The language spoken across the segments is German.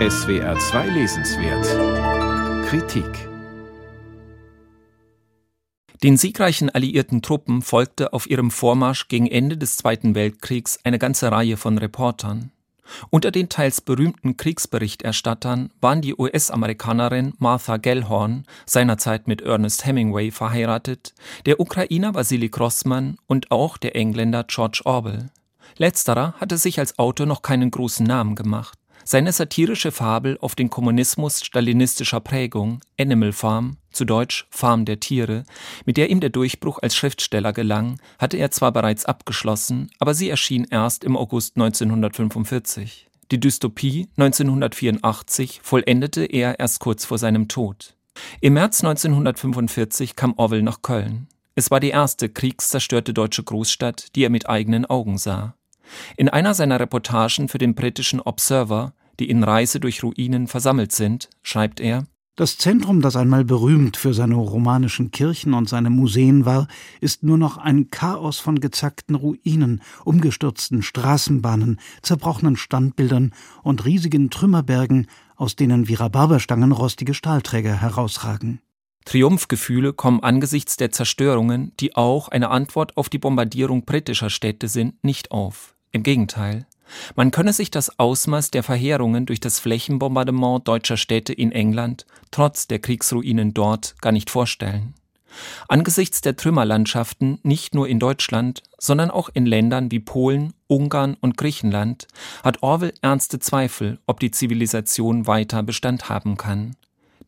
SWR 2 Lesenswert Kritik Den siegreichen alliierten Truppen folgte auf ihrem Vormarsch gegen Ende des Zweiten Weltkriegs eine ganze Reihe von Reportern. Unter den teils berühmten Kriegsberichterstattern waren die US-Amerikanerin Martha Gellhorn, seinerzeit mit Ernest Hemingway verheiratet, der Ukrainer Vasily Grossman und auch der Engländer George Orwell. Letzterer hatte sich als Autor noch keinen großen Namen gemacht. Seine satirische Fabel auf den Kommunismus stalinistischer Prägung, Animal Farm, zu Deutsch Farm der Tiere, mit der ihm der Durchbruch als Schriftsteller gelang, hatte er zwar bereits abgeschlossen, aber sie erschien erst im August 1945. Die Dystopie 1984 vollendete er erst kurz vor seinem Tod. Im März 1945 kam Orwell nach Köln. Es war die erste kriegszerstörte deutsche Großstadt, die er mit eigenen Augen sah. In einer seiner Reportagen für den britischen Observer, die in Reise durch Ruinen versammelt sind, schreibt er Das Zentrum, das einmal berühmt für seine romanischen Kirchen und seine Museen war, ist nur noch ein Chaos von gezackten Ruinen, umgestürzten Straßenbahnen, zerbrochenen Standbildern und riesigen Trümmerbergen, aus denen wie Rhabarberstangen rostige Stahlträger herausragen. Triumphgefühle kommen angesichts der Zerstörungen, die auch eine Antwort auf die Bombardierung britischer Städte sind, nicht auf. Im Gegenteil. Man könne sich das Ausmaß der Verheerungen durch das Flächenbombardement deutscher Städte in England trotz der Kriegsruinen dort gar nicht vorstellen. Angesichts der Trümmerlandschaften nicht nur in Deutschland, sondern auch in Ländern wie Polen, Ungarn und Griechenland hat Orwell ernste Zweifel, ob die Zivilisation weiter Bestand haben kann.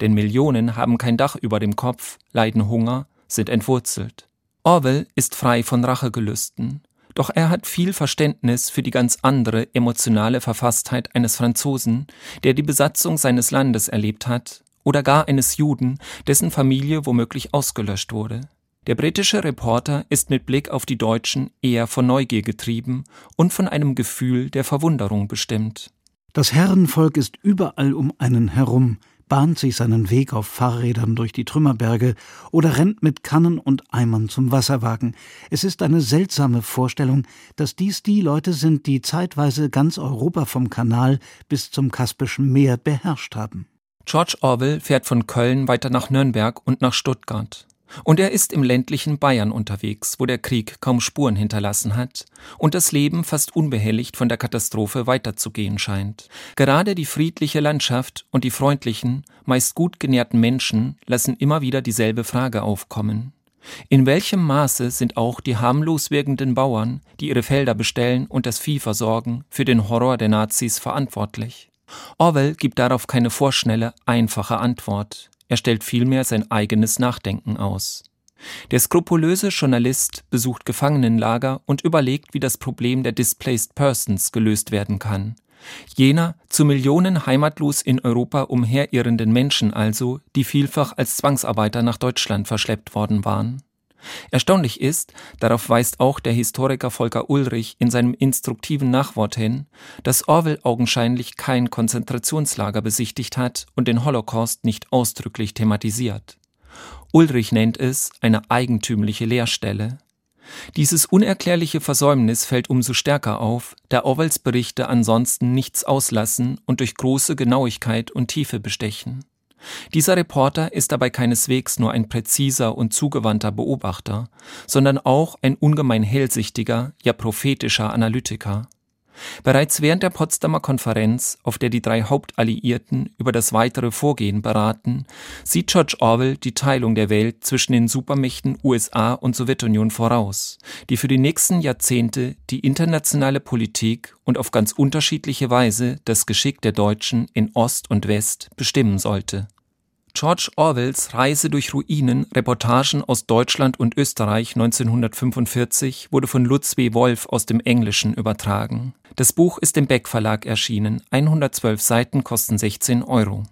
Denn Millionen haben kein Dach über dem Kopf, leiden Hunger, sind entwurzelt. Orwell ist frei von Rachegelüsten. Doch er hat viel Verständnis für die ganz andere emotionale Verfasstheit eines Franzosen, der die Besatzung seines Landes erlebt hat, oder gar eines Juden, dessen Familie womöglich ausgelöscht wurde. Der britische Reporter ist mit Blick auf die Deutschen eher von Neugier getrieben und von einem Gefühl der Verwunderung bestimmt. Das Herrenvolk ist überall um einen herum, bahnt sich seinen Weg auf Fahrrädern durch die Trümmerberge oder rennt mit Kannen und Eimern zum Wasserwagen. Es ist eine seltsame Vorstellung, dass dies die Leute sind, die zeitweise ganz Europa vom Kanal bis zum Kaspischen Meer beherrscht haben. George Orwell fährt von Köln weiter nach Nürnberg und nach Stuttgart. Und er ist im ländlichen Bayern unterwegs, wo der Krieg kaum Spuren hinterlassen hat und das Leben fast unbehelligt von der Katastrophe weiterzugehen scheint. Gerade die friedliche Landschaft und die freundlichen, meist gut genährten Menschen lassen immer wieder dieselbe Frage aufkommen. In welchem Maße sind auch die harmlos wirkenden Bauern, die ihre Felder bestellen und das Vieh versorgen, für den Horror der Nazis verantwortlich? Orwell gibt darauf keine vorschnelle, einfache Antwort. Er stellt vielmehr sein eigenes Nachdenken aus. Der skrupulöse Journalist besucht Gefangenenlager und überlegt, wie das Problem der Displaced Persons gelöst werden kann. Jener zu Millionen heimatlos in Europa umherirrenden Menschen also, die vielfach als Zwangsarbeiter nach Deutschland verschleppt worden waren. Erstaunlich ist, darauf weist auch der Historiker Volker Ulrich in seinem instruktiven Nachwort hin, dass Orwell augenscheinlich kein Konzentrationslager besichtigt hat und den Holocaust nicht ausdrücklich thematisiert. Ulrich nennt es eine eigentümliche Leerstelle. Dieses unerklärliche Versäumnis fällt umso stärker auf, da Orwells Berichte ansonsten nichts auslassen und durch große Genauigkeit und Tiefe bestechen. Dieser Reporter ist dabei keineswegs nur ein präziser und zugewandter Beobachter, sondern auch ein ungemein hellsichtiger, ja prophetischer Analytiker. Bereits während der Potsdamer Konferenz, auf der die drei Hauptalliierten über das weitere Vorgehen beraten, sieht George Orwell die Teilung der Welt zwischen den Supermächten USA und Sowjetunion voraus, die für die nächsten Jahrzehnte die internationale Politik und auf ganz unterschiedliche Weise das Geschick der Deutschen in Ost und West bestimmen sollte. George Orwells Reise durch Ruinen, Reportagen aus Deutschland und Österreich 1945 wurde von Lutz W. Wolf aus dem Englischen übertragen. Das Buch ist im Beck Verlag erschienen. 112 Seiten kosten 16 Euro